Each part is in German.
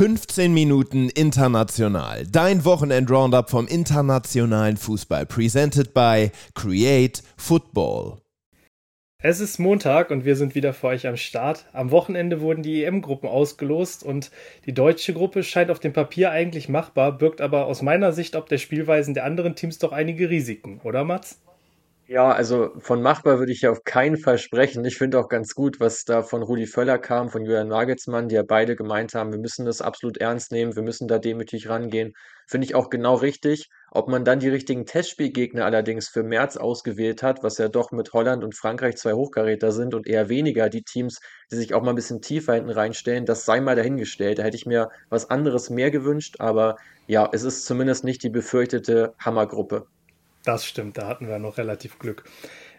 15 Minuten international. Dein Wochenend-Roundup vom internationalen Fußball. Presented by Create Football. Es ist Montag und wir sind wieder für euch am Start. Am Wochenende wurden die EM-Gruppen ausgelost und die deutsche Gruppe scheint auf dem Papier eigentlich machbar, birgt aber aus meiner Sicht ob der Spielweisen der anderen Teams doch einige Risiken, oder Mats? Ja, also von machbar würde ich ja auf keinen Fall sprechen. Ich finde auch ganz gut, was da von Rudi Völler kam, von Julian Nagelsmann, die ja beide gemeint haben, wir müssen das absolut ernst nehmen, wir müssen da demütig rangehen. Finde ich auch genau richtig. Ob man dann die richtigen Testspielgegner allerdings für März ausgewählt hat, was ja doch mit Holland und Frankreich zwei Hochkaräter sind und eher weniger die Teams, die sich auch mal ein bisschen tiefer hinten reinstellen, das sei mal dahingestellt. Da hätte ich mir was anderes mehr gewünscht, aber ja, es ist zumindest nicht die befürchtete Hammergruppe. Das stimmt, da hatten wir noch relativ Glück.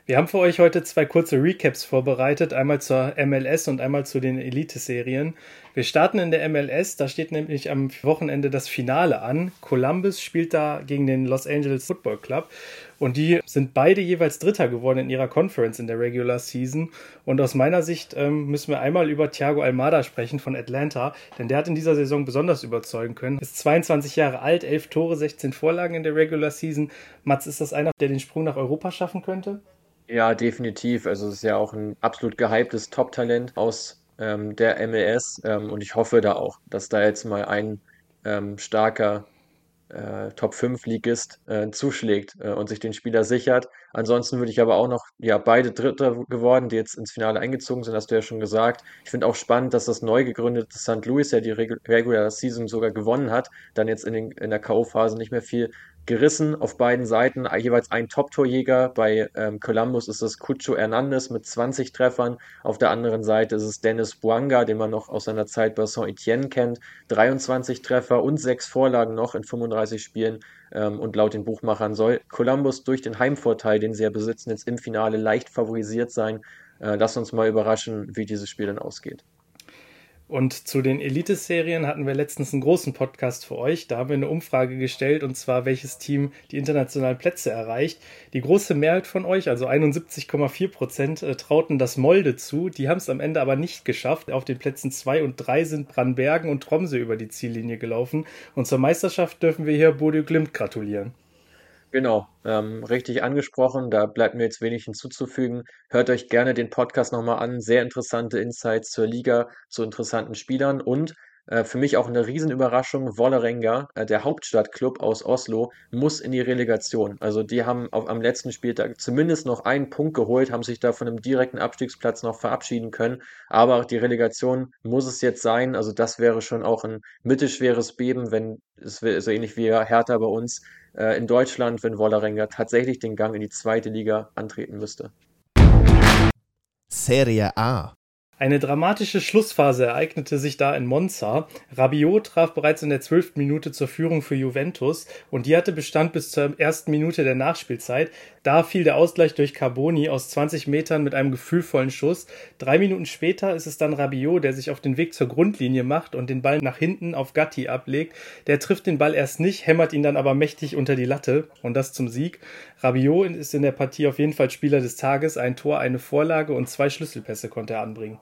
Wir haben für euch heute zwei kurze Recaps vorbereitet, einmal zur MLS und einmal zu den Elite-Serien. Wir starten in der MLS, da steht nämlich am Wochenende das Finale an. Columbus spielt da gegen den Los Angeles Football Club und die sind beide jeweils Dritter geworden in ihrer Conference in der Regular Season. Und aus meiner Sicht ähm, müssen wir einmal über Thiago Almada sprechen von Atlanta, denn der hat in dieser Saison besonders überzeugen können. Ist 22 Jahre alt, 11 Tore, 16 Vorlagen in der Regular Season. Mats, ist das einer, der den Sprung nach Europa schaffen könnte? Ja, definitiv. Also es ist ja auch ein absolut gehyptes Top-Talent aus ähm, der MLS ähm, und ich hoffe da auch, dass da jetzt mal ein ähm, starker äh, Top 5 Ligist äh, zuschlägt äh, und sich den Spieler sichert. Ansonsten würde ich aber auch noch, ja, beide Dritte geworden, die jetzt ins Finale eingezogen sind, hast du ja schon gesagt. Ich finde auch spannend, dass das neu gegründete St. Louis ja die Regular Season sogar gewonnen hat, dann jetzt in, den, in der K.O.-Phase nicht mehr viel gerissen auf beiden Seiten, jeweils ein Top-Torjäger. Bei ähm, Columbus ist es Cucho Hernandez mit 20 Treffern. Auf der anderen Seite ist es Dennis Buanga, den man noch aus seiner Zeit bei Saint-Etienne kennt. 23 Treffer und 6 Vorlagen noch in 35 Spielen. Ähm, und laut den Buchmachern soll Columbus durch den Heimvorteil, den sie ja besitzen, jetzt im Finale leicht favorisiert sein. Äh, lass uns mal überraschen, wie dieses Spiel dann ausgeht. Und zu den Elite-Serien hatten wir letztens einen großen Podcast für euch. Da haben wir eine Umfrage gestellt und zwar, welches Team die internationalen Plätze erreicht. Die große Mehrheit von euch, also 71,4 Prozent, äh, trauten das Molde zu. Die haben es am Ende aber nicht geschafft. Auf den Plätzen 2 und 3 sind Brandbergen und Tromsø über die Ziellinie gelaufen. Und zur Meisterschaft dürfen wir hier Bodø Glimt gratulieren. Genau, ähm, richtig angesprochen. Da bleibt mir jetzt wenig hinzuzufügen. Hört euch gerne den Podcast nochmal an. Sehr interessante Insights zur Liga, zu interessanten Spielern und für mich auch eine Riesenüberraschung. Wollerenga, äh, der Hauptstadtclub aus Oslo, muss in die Relegation. Also die haben auf, am letzten Spieltag zumindest noch einen Punkt geholt, haben sich da von einem direkten Abstiegsplatz noch verabschieden können. Aber die Relegation muss es jetzt sein. Also das wäre schon auch ein mittelschweres Beben, wenn es so ähnlich wie Hertha bei uns äh, in Deutschland, wenn Wollerenga tatsächlich den Gang in die zweite Liga antreten müsste. Serie A eine dramatische Schlussphase ereignete sich da in Monza. Rabiot traf bereits in der zwölften Minute zur Führung für Juventus und die hatte Bestand bis zur ersten Minute der Nachspielzeit. Da fiel der Ausgleich durch Carboni aus 20 Metern mit einem gefühlvollen Schuss. Drei Minuten später ist es dann Rabiot, der sich auf den Weg zur Grundlinie macht und den Ball nach hinten auf Gatti ablegt. Der trifft den Ball erst nicht, hämmert ihn dann aber mächtig unter die Latte und das zum Sieg. Rabiot ist in der Partie auf jeden Fall Spieler des Tages. Ein Tor, eine Vorlage und zwei Schlüsselpässe konnte er anbringen.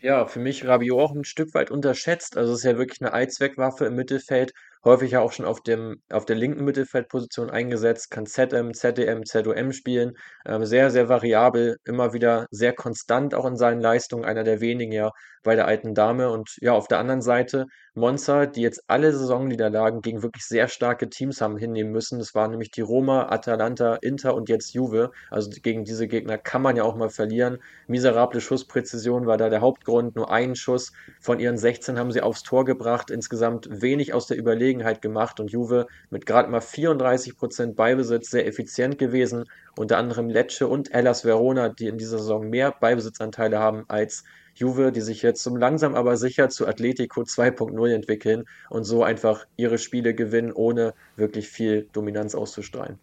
Ja, für mich Rabiot auch ein Stück weit unterschätzt. Also es ist ja wirklich eine Allzweckwaffe im Mittelfeld, häufig ja auch schon auf dem auf der linken Mittelfeldposition eingesetzt, kann ZM, ZDM, ZOM spielen. Ähm, sehr, sehr variabel, immer wieder sehr konstant auch in seinen Leistungen, einer der wenigen ja bei der alten Dame. Und ja, auf der anderen Seite Monza, die jetzt alle Saisonniederlagen gegen wirklich sehr starke Teams haben hinnehmen müssen. Das waren nämlich die Roma, Atalanta, Inter und jetzt Juve. Also gegen diese Gegner kann man ja auch mal verlieren. Miserable Schusspräzision war da der Hauptgrund. Nur einen Schuss von ihren 16 haben sie aufs Tor gebracht. Insgesamt wenig aus der Überlegenheit gemacht und Juve mit gerade mal 34% Beibesitz sehr effizient gewesen. Unter anderem Lecce und Hellas Verona, die in dieser Saison mehr Beibesitzanteile haben als Juve, die sich jetzt so langsam aber sicher zu Atletico 2.0 entwickeln und so einfach ihre Spiele gewinnen, ohne wirklich viel Dominanz auszustrahlen.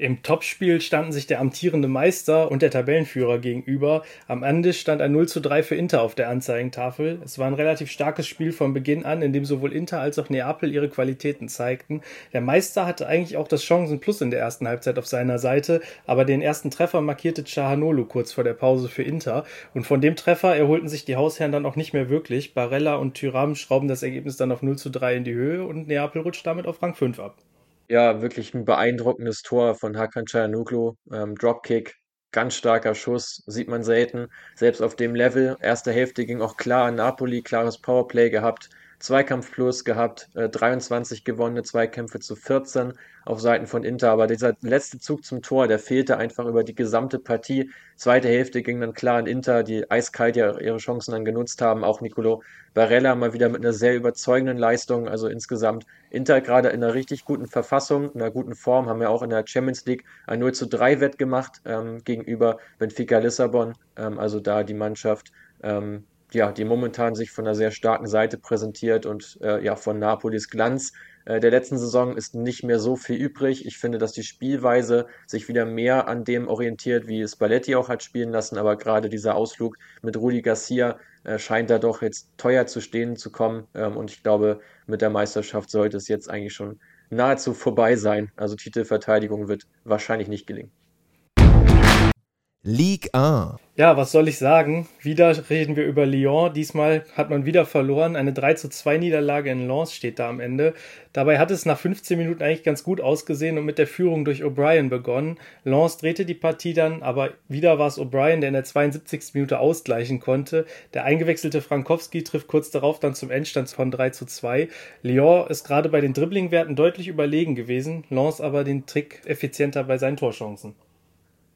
Im Topspiel standen sich der amtierende Meister und der Tabellenführer gegenüber. Am Ende stand ein 0 zu 3 für Inter auf der Anzeigentafel. Es war ein relativ starkes Spiel von Beginn an, in dem sowohl Inter als auch Neapel ihre Qualitäten zeigten. Der Meister hatte eigentlich auch das Chancenplus in der ersten Halbzeit auf seiner Seite, aber den ersten Treffer markierte Chahanolu kurz vor der Pause für Inter. Und von dem Treffer erholten sich die Hausherren dann auch nicht mehr wirklich. Barella und Tyram schrauben das Ergebnis dann auf 0 zu 3 in die Höhe und Neapel rutscht damit auf Rang 5 ab. Ja, wirklich ein beeindruckendes Tor von Hakan Çalhanoğlu. Ähm, Dropkick, ganz starker Schuss, sieht man selten. Selbst auf dem Level. Erste Hälfte ging auch klar an Napoli, klares Powerplay gehabt. Zweikampf plus gehabt, äh, 23 gewonnene Zweikämpfe zu 14 auf Seiten von Inter. Aber dieser letzte Zug zum Tor, der fehlte einfach über die gesamte Partie. Zweite Hälfte ging dann klar an Inter, die eiskalt ja ihre Chancen dann genutzt haben. Auch Nicolo Barella mal wieder mit einer sehr überzeugenden Leistung. Also insgesamt Inter gerade in einer richtig guten Verfassung, in einer guten Form, haben ja auch in der Champions League ein 0 zu 3 Wett gemacht ähm, gegenüber Benfica Lissabon. Ähm, also da die Mannschaft ähm, ja, die momentan sich von einer sehr starken Seite präsentiert und äh, ja, von Napolis Glanz äh, der letzten Saison ist nicht mehr so viel übrig. Ich finde, dass die Spielweise sich wieder mehr an dem orientiert, wie Spalletti auch hat spielen lassen, aber gerade dieser Ausflug mit Rudi Garcia äh, scheint da doch jetzt teuer zu stehen zu kommen ähm, und ich glaube, mit der Meisterschaft sollte es jetzt eigentlich schon nahezu vorbei sein. Also Titelverteidigung wird wahrscheinlich nicht gelingen. Ligue 1. Ja, was soll ich sagen? Wieder reden wir über Lyon. Diesmal hat man wieder verloren. Eine 3 zu 2 Niederlage in Lens steht da am Ende. Dabei hat es nach 15 Minuten eigentlich ganz gut ausgesehen und mit der Führung durch O'Brien begonnen. Lens drehte die Partie dann, aber wieder war es O'Brien, der in der 72. Minute ausgleichen konnte. Der eingewechselte Frankowski trifft kurz darauf dann zum Endstand von 3 zu 2. Lyon ist gerade bei den Dribblingwerten deutlich überlegen gewesen, Lens aber den Trick effizienter bei seinen Torchancen.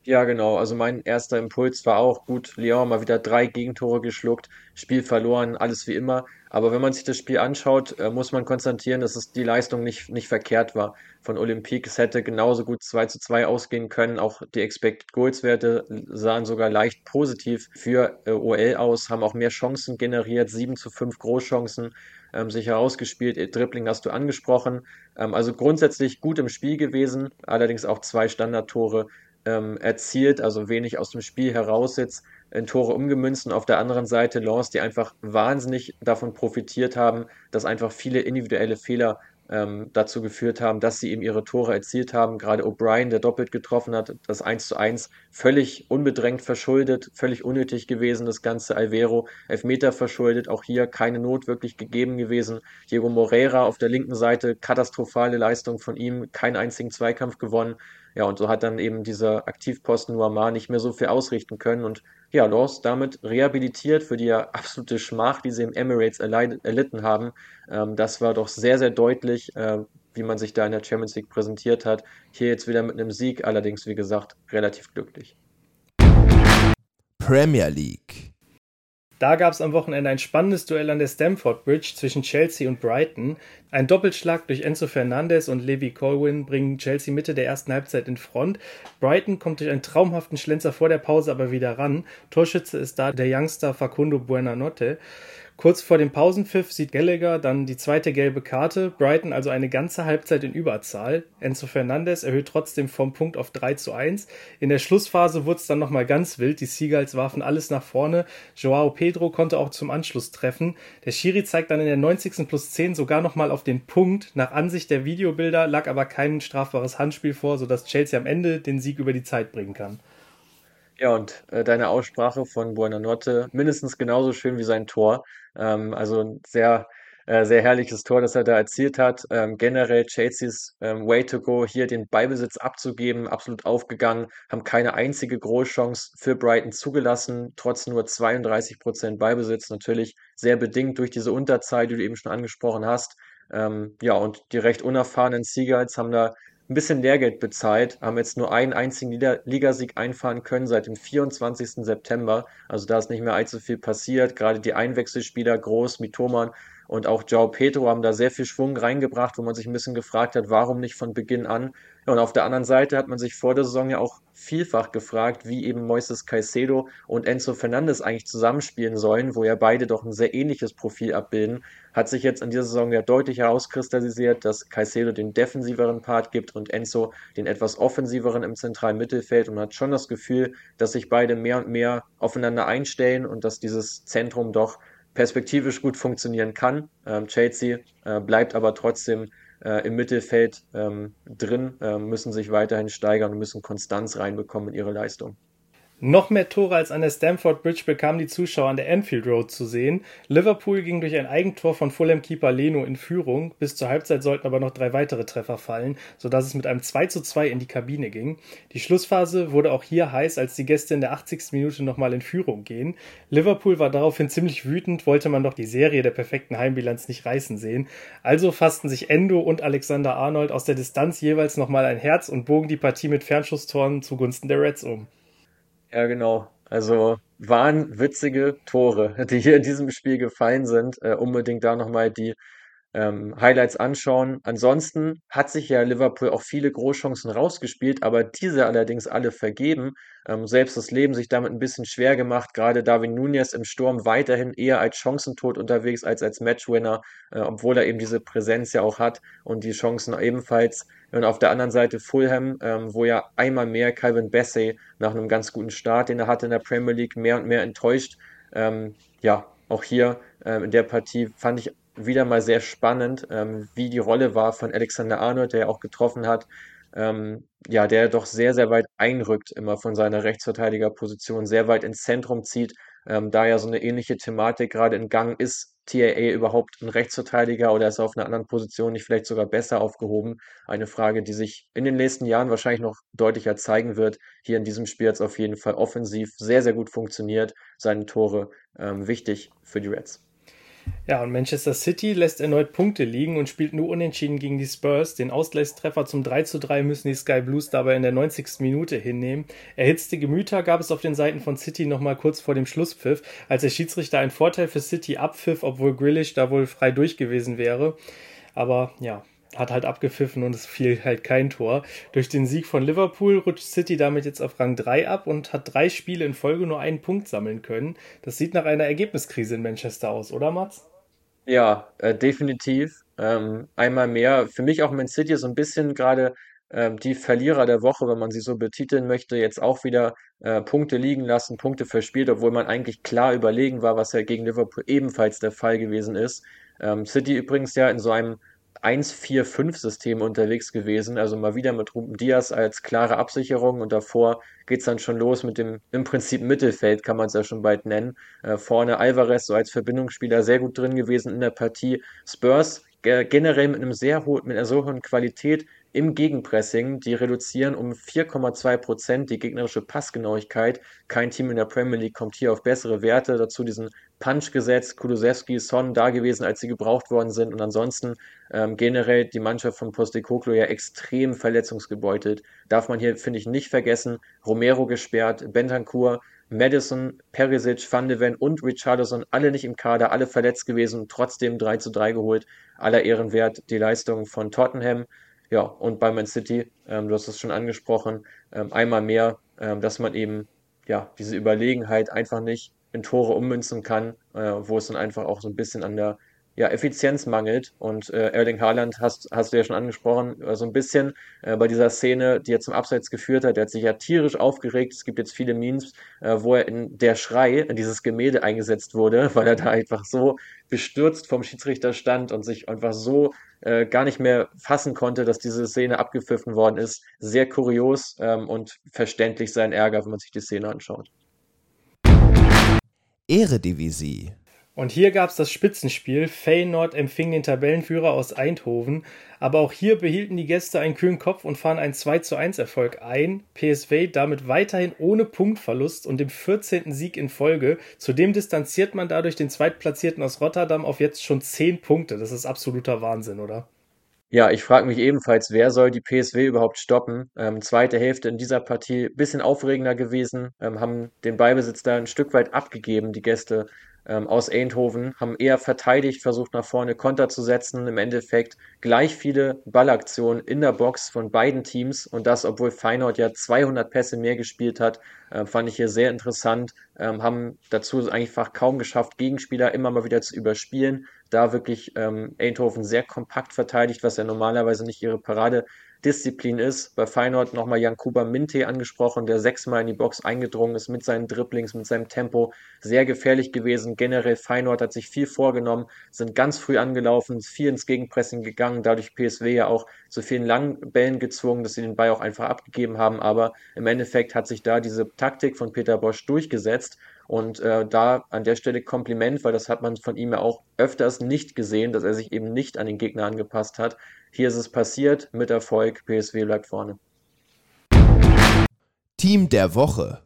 Ja, genau. Also mein erster Impuls war auch gut. Lyon mal wieder drei Gegentore geschluckt, Spiel verloren, alles wie immer. Aber wenn man sich das Spiel anschaut, äh, muss man konstatieren, dass es die Leistung nicht, nicht verkehrt war von Olympique. Es hätte genauso gut 2 zu 2 ausgehen können. Auch die Expected Goals Werte sahen sogar leicht positiv für äh, OL aus, haben auch mehr Chancen generiert, 7 zu 5 Großchancen ähm, sich herausgespielt. Dribbling hast du angesprochen. Ähm, also grundsätzlich gut im Spiel gewesen, allerdings auch zwei Standardtore ähm, erzielt, also wenig aus dem Spiel heraus jetzt in Tore umgemünzt und auf der anderen Seite Lens, die einfach wahnsinnig davon profitiert haben, dass einfach viele individuelle Fehler ähm, dazu geführt haben, dass sie eben ihre Tore erzielt haben. Gerade O'Brien, der doppelt getroffen hat, das 1 zu 1 völlig unbedrängt verschuldet, völlig unnötig gewesen, das ganze Alvero, Elfmeter verschuldet, auch hier keine Not wirklich gegeben gewesen. Diego Moreira auf der linken Seite, katastrophale Leistung von ihm, keinen einzigen Zweikampf gewonnen. Ja, und so hat dann eben dieser Aktivposten Nuamar nicht mehr so viel ausrichten können. Und ja, Laws damit rehabilitiert für die absolute Schmach, die sie im Emirates erlitten haben. Ähm, das war doch sehr, sehr deutlich, äh, wie man sich da in der Champions League präsentiert hat. Hier jetzt wieder mit einem Sieg, allerdings, wie gesagt, relativ glücklich. Premier League. Da gab es am Wochenende ein spannendes Duell an der Stamford Bridge zwischen Chelsea und Brighton. Ein Doppelschlag durch Enzo Fernandez und Levi Colwyn bringen Chelsea Mitte der ersten Halbzeit in Front. Brighton kommt durch einen traumhaften Schlenzer vor der Pause aber wieder ran. Torschütze ist da der Youngster Facundo Buenanotte. Kurz vor dem Pausenpfiff sieht Gallagher dann die zweite gelbe Karte. Brighton also eine ganze Halbzeit in Überzahl. Enzo Fernandez erhöht trotzdem vom Punkt auf 3 zu 1. In der Schlussphase wurde es dann nochmal ganz wild. Die Seagulls warfen alles nach vorne. Joao Pedro konnte auch zum Anschluss treffen. Der Schiri zeigt dann in der 90. plus 10 sogar nochmal auf den Punkt. Nach Ansicht der Videobilder lag aber kein strafbares Handspiel vor, sodass Chelsea am Ende den Sieg über die Zeit bringen kann. Ja, und äh, deine Aussprache von Buonanotte mindestens genauso schön wie sein Tor. Ähm, also ein sehr, äh, sehr herrliches Tor, das er da erzielt hat. Ähm, generell Chelseas ähm, Way to go, hier den Beibesitz abzugeben, absolut aufgegangen, haben keine einzige Großchance für Brighton zugelassen, trotz nur 32 Prozent Beibesitz, natürlich sehr bedingt durch diese Unterzahl, die du eben schon angesprochen hast. Ähm, ja, und die recht unerfahrenen Seagulls haben da ein bisschen Lehrgeld bezahlt, haben jetzt nur einen einzigen Ligasieg einfahren können seit dem 24. September. Also da ist nicht mehr allzu viel passiert. Gerade die Einwechselspieler, Groß, Mithoman, und auch Joao Pedro haben da sehr viel Schwung reingebracht, wo man sich ein bisschen gefragt hat, warum nicht von Beginn an. Und auf der anderen Seite hat man sich vor der Saison ja auch vielfach gefragt, wie eben Moises Caicedo und Enzo Fernandes eigentlich zusammenspielen sollen, wo ja beide doch ein sehr ähnliches Profil abbilden. Hat sich jetzt in dieser Saison ja deutlich herauskristallisiert, dass Caicedo den defensiveren Part gibt und Enzo den etwas offensiveren im zentralen Mittelfeld und man hat schon das Gefühl, dass sich beide mehr und mehr aufeinander einstellen und dass dieses Zentrum doch perspektivisch gut funktionieren kann. Ähm, Chelsea äh, bleibt aber trotzdem äh, im Mittelfeld ähm, drin, äh, müssen sich weiterhin steigern und müssen Konstanz reinbekommen in ihre Leistung. Noch mehr Tore als an der Stamford Bridge bekamen die Zuschauer an der Anfield Road zu sehen. Liverpool ging durch ein Eigentor von Fulham-Keeper Leno in Führung. Bis zur Halbzeit sollten aber noch drei weitere Treffer fallen, sodass es mit einem 2 zu 2 in die Kabine ging. Die Schlussphase wurde auch hier heiß, als die Gäste in der 80. Minute nochmal in Führung gehen. Liverpool war daraufhin ziemlich wütend, wollte man doch die Serie der perfekten Heimbilanz nicht reißen sehen. Also fassten sich Endo und Alexander Arnold aus der Distanz jeweils nochmal ein Herz und bogen die Partie mit Fernschusstoren zugunsten der Reds um. Ja, genau. Also waren witzige Tore, die hier in diesem Spiel gefallen sind. Äh, unbedingt da nochmal die ähm, Highlights anschauen. Ansonsten hat sich ja Liverpool auch viele Großchancen rausgespielt, aber diese allerdings alle vergeben. Ähm, selbst das Leben sich damit ein bisschen schwer gemacht. Gerade Darwin Nunez im Sturm weiterhin eher als Chancentod unterwegs als als Matchwinner, äh, obwohl er eben diese Präsenz ja auch hat und die Chancen ebenfalls. Und auf der anderen Seite Fulham, ähm, wo ja einmal mehr Calvin Bassey nach einem ganz guten Start, den er hatte in der Premier League, mehr und mehr enttäuscht. Ähm, ja, auch hier ähm, in der Partie fand ich wieder mal sehr spannend, ähm, wie die Rolle war von Alexander Arnold, der ja auch getroffen hat. Ähm, ja, der doch sehr, sehr weit einrückt, immer von seiner Rechtsverteidigerposition, sehr weit ins Zentrum zieht, ähm, da ja so eine ähnliche Thematik gerade in Gang ist, TAA überhaupt ein Rechtsverteidiger oder ist er auf einer anderen Position nicht vielleicht sogar besser aufgehoben? Eine Frage, die sich in den nächsten Jahren wahrscheinlich noch deutlicher zeigen wird. Hier in diesem Spiel hat es auf jeden Fall offensiv sehr, sehr gut funktioniert. Seine Tore ähm, wichtig für die Reds. Ja, und Manchester City lässt erneut Punkte liegen und spielt nur unentschieden gegen die Spurs. Den Ausgleichstreffer zum 3 zu 3 müssen die Sky Blues dabei in der 90. Minute hinnehmen. Erhitzte Gemüter gab es auf den Seiten von City nochmal kurz vor dem Schlusspfiff, als der Schiedsrichter einen Vorteil für City abpfiff, obwohl Grillish da wohl frei durch gewesen wäre. Aber ja, hat halt abgepfiffen und es fiel halt kein Tor. Durch den Sieg von Liverpool rutscht City damit jetzt auf Rang 3 ab und hat drei Spiele in Folge nur einen Punkt sammeln können. Das sieht nach einer Ergebniskrise in Manchester aus, oder Mats? Ja, äh, definitiv. Ähm, einmal mehr. Für mich auch Man City so ein bisschen gerade ähm, die Verlierer der Woche, wenn man sie so betiteln möchte, jetzt auch wieder äh, Punkte liegen lassen, Punkte verspielt, obwohl man eigentlich klar überlegen war, was ja gegen Liverpool ebenfalls der Fall gewesen ist. Ähm, City übrigens ja in so einem 1-4-5-System unterwegs gewesen. Also mal wieder mit Ruben Diaz als klare Absicherung und davor geht es dann schon los mit dem im Prinzip Mittelfeld, kann man es ja schon bald nennen. Äh, vorne Alvarez so als Verbindungsspieler sehr gut drin gewesen in der Partie. Spurs generell mit einem sehr hohen, mit einer so hohen Qualität im Gegenpressing. Die reduzieren um 4,2 Prozent die gegnerische Passgenauigkeit. Kein Team in der Premier League kommt hier auf bessere Werte. Dazu diesen Punch gesetzt, Kulusewski, Son da gewesen, als sie gebraucht worden sind. Und ansonsten ähm, generell die Mannschaft von Postecoglou ja extrem verletzungsgebeutelt. Darf man hier, finde ich, nicht vergessen. Romero gesperrt, Bentancur, Madison, Perisic, Van de Ven und Richardson alle nicht im Kader, alle verletzt gewesen, trotzdem 3 zu 3 geholt. Aller Ehrenwert die Leistung von Tottenham. Ja, und bei Man City, ähm, du hast es schon angesprochen, ähm, einmal mehr, ähm, dass man eben ja diese Überlegenheit einfach nicht in Tore ummünzen kann, äh, wo es dann einfach auch so ein bisschen an der ja, Effizienz mangelt. Und äh, Erling Haaland hast, hast du ja schon angesprochen, äh, so ein bisschen äh, bei dieser Szene, die er zum Abseits geführt hat. Der hat sich ja tierisch aufgeregt. Es gibt jetzt viele Memes, äh, wo er in der Schrei in dieses Gemälde eingesetzt wurde, weil er da einfach so bestürzt vom Schiedsrichter stand und sich einfach so äh, gar nicht mehr fassen konnte, dass diese Szene abgepfiffen worden ist. Sehr kurios ähm, und verständlich sein Ärger, wenn man sich die Szene anschaut. Eredivisie und hier gab es das Spitzenspiel. Feyenoord empfing den Tabellenführer aus Eindhoven. Aber auch hier behielten die Gäste einen kühlen Kopf und fahren einen 2 zu 1 Erfolg ein. PSV damit weiterhin ohne Punktverlust und dem 14. Sieg in Folge. Zudem distanziert man dadurch den Zweitplatzierten aus Rotterdam auf jetzt schon 10 Punkte. Das ist absoluter Wahnsinn, oder? Ja, ich frage mich ebenfalls, wer soll die PSW überhaupt stoppen? Ähm, zweite Hälfte in dieser Partie bisschen aufregender gewesen, ähm, haben den Ballbesitz da ein Stück weit abgegeben, die Gäste ähm, aus Eindhoven, haben eher verteidigt, versucht nach vorne Konter zu setzen. Im Endeffekt gleich viele Ballaktionen in der Box von beiden Teams und das, obwohl Feyenoord ja 200 Pässe mehr gespielt hat, äh, fand ich hier sehr interessant. Ähm, haben dazu einfach kaum geschafft, Gegenspieler immer mal wieder zu überspielen. Da wirklich ähm, Eindhoven sehr kompakt verteidigt, was ja normalerweise nicht ihre Parade Disziplin ist. Bei Feyenoord nochmal Jan Kuba Minte angesprochen, der sechsmal in die Box eingedrungen ist mit seinen Dribblings, mit seinem Tempo. Sehr gefährlich gewesen. Generell Feyenoord hat sich viel vorgenommen, sind ganz früh angelaufen, viel ins Gegenpressing gegangen, dadurch PSW ja auch zu vielen langen Bällen gezwungen, dass sie den Ball auch einfach abgegeben haben. Aber im Endeffekt hat sich da diese Taktik von Peter Bosch durchgesetzt. Und äh, da an der Stelle Kompliment, weil das hat man von ihm ja auch öfters nicht gesehen, dass er sich eben nicht an den Gegner angepasst hat. Hier ist es passiert, mit Erfolg, PSW bleibt vorne. Team der Woche.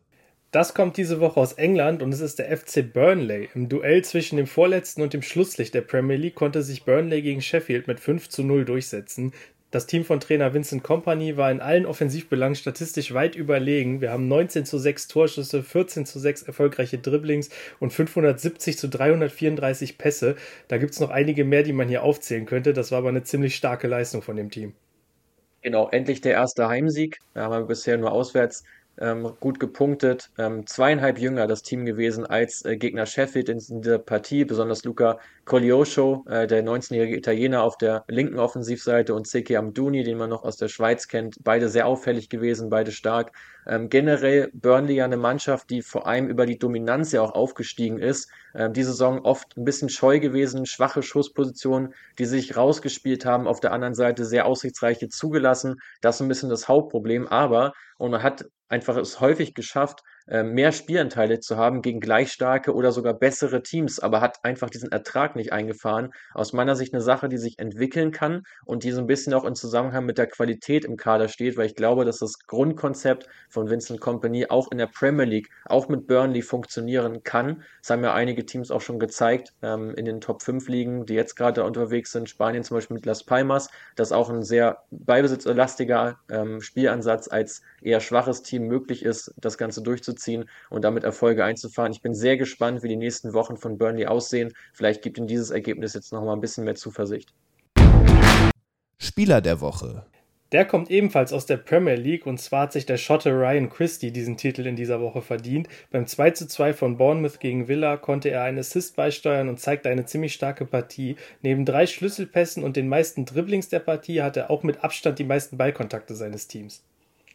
Das kommt diese Woche aus England und es ist der FC Burnley. Im Duell zwischen dem vorletzten und dem Schlusslicht der Premier League konnte sich Burnley gegen Sheffield mit 5 zu 0 durchsetzen. Das Team von Trainer Vincent Company war in allen Offensivbelangen statistisch weit überlegen. Wir haben 19 zu 6 Torschüsse, 14 zu 6 erfolgreiche Dribblings und 570 zu 334 Pässe. Da gibt es noch einige mehr, die man hier aufzählen könnte. Das war aber eine ziemlich starke Leistung von dem Team. Genau, endlich der erste Heimsieg. Da haben wir bisher nur auswärts ähm, gut gepunktet. Ähm, zweieinhalb jünger das Team gewesen als äh, Gegner Sheffield in dieser Partie, besonders Luca Coglioscio, äh, der 19-jährige Italiener auf der linken Offensivseite und Seki Amduni, den man noch aus der Schweiz kennt. Beide sehr auffällig gewesen, beide stark. Ähm, generell Burnley ja eine Mannschaft, die vor allem über die Dominanz ja auch aufgestiegen ist. Ähm, die Saison oft ein bisschen scheu gewesen, schwache Schusspositionen, die sich rausgespielt haben. Auf der anderen Seite sehr aussichtsreiche zugelassen. Das ist ein bisschen das Hauptproblem. Aber, und man hat einfach es häufig geschafft, äh, mehr Spielanteile zu haben gegen gleich starke oder sogar bessere Teams, aber hat einfach diesen Ertrag nicht eingefahren. Aus meiner Sicht eine Sache, die sich entwickeln kann und die so ein bisschen auch in Zusammenhang mit der Qualität im Kader steht, weil ich glaube, dass das Grundkonzept von Vincent Company auch in der Premier League, auch mit Burnley funktionieren kann. Das haben ja einige Teams auch schon gezeigt ähm, in den Top 5 Ligen, die jetzt gerade unterwegs sind. Spanien zum Beispiel mit Las Palmas, das auch ein sehr beibesitzlastiger ähm, Spielansatz als eher schwaches Team möglich ist, das Ganze durchzuziehen ziehen und damit Erfolge einzufahren. Ich bin sehr gespannt, wie die nächsten Wochen von Burnley aussehen. Vielleicht gibt ihm dieses Ergebnis jetzt noch mal ein bisschen mehr Zuversicht. Spieler der Woche. Der kommt ebenfalls aus der Premier League und zwar hat sich der Schotte Ryan Christie diesen Titel in dieser Woche verdient. Beim 2 zu 2 von Bournemouth gegen Villa konnte er einen Assist beisteuern und zeigte eine ziemlich starke Partie. Neben drei Schlüsselpässen und den meisten Dribblings der Partie hatte er auch mit Abstand die meisten Ballkontakte seines Teams.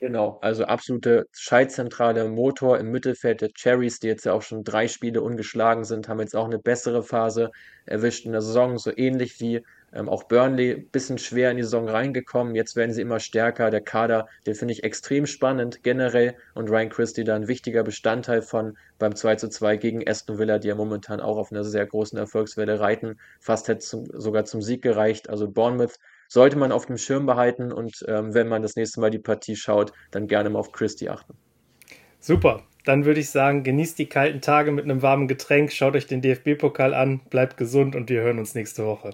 Genau, also absolute schaltzentrale Motor im Mittelfeld der Cherries, die jetzt ja auch schon drei Spiele ungeschlagen sind, haben jetzt auch eine bessere Phase erwischt in der Saison, so ähnlich wie ähm, auch Burnley, bisschen schwer in die Saison reingekommen, jetzt werden sie immer stärker, der Kader, den finde ich extrem spannend generell und Ryan Christie da ein wichtiger Bestandteil von beim 2 zu 2 gegen Aston Villa, die ja momentan auch auf einer sehr großen Erfolgswelle reiten, fast hätte es sogar zum Sieg gereicht, also Bournemouth sollte man auf dem Schirm behalten und ähm, wenn man das nächste Mal die Partie schaut, dann gerne mal auf Christie achten. Super, dann würde ich sagen, genießt die kalten Tage mit einem warmen Getränk, schaut euch den DFB-Pokal an, bleibt gesund und wir hören uns nächste Woche.